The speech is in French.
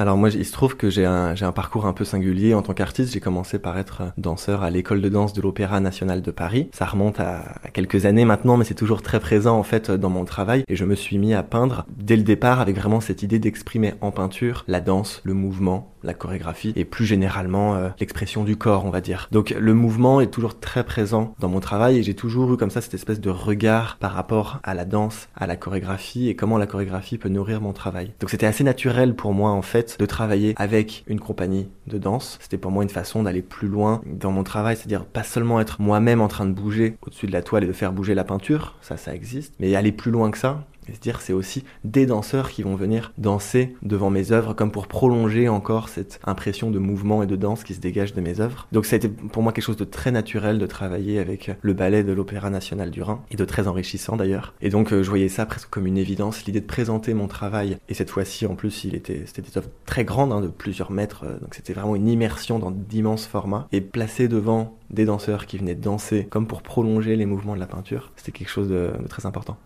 Alors moi, il se trouve que j'ai un, parcours un peu singulier en tant qu'artiste. J'ai commencé par être danseur à l'école de danse de l'Opéra National de Paris. Ça remonte à, à quelques années maintenant, mais c'est toujours très présent en fait dans mon travail. Et je me suis mis à peindre dès le départ avec vraiment cette idée d'exprimer en peinture la danse, le mouvement, la chorégraphie et plus généralement euh, l'expression du corps, on va dire. Donc le mouvement est toujours très présent dans mon travail et j'ai toujours eu comme ça cette espèce de regard par rapport à la danse, à la chorégraphie et comment la chorégraphie peut nourrir mon travail. Donc c'était assez naturel pour moi en fait de travailler avec une compagnie de danse. C'était pour moi une façon d'aller plus loin dans mon travail, c'est-à-dire pas seulement être moi-même en train de bouger au-dessus de la toile et de faire bouger la peinture, ça ça existe, mais aller plus loin que ça c'est-à-dire c'est aussi des danseurs qui vont venir danser devant mes œuvres comme pour prolonger encore cette impression de mouvement et de danse qui se dégage de mes œuvres. Donc ça a été pour moi quelque chose de très naturel de travailler avec le ballet de l'Opéra National du Rhin et de très enrichissant d'ailleurs. Et donc euh, je voyais ça presque comme une évidence, l'idée de présenter mon travail. Et cette fois-ci en plus il était c'était des œuvres très grandes hein, de plusieurs mètres, euh, donc c'était vraiment une immersion dans d'immenses formats et placé devant des danseurs qui venaient danser comme pour prolonger les mouvements de la peinture, c'était quelque chose de très important.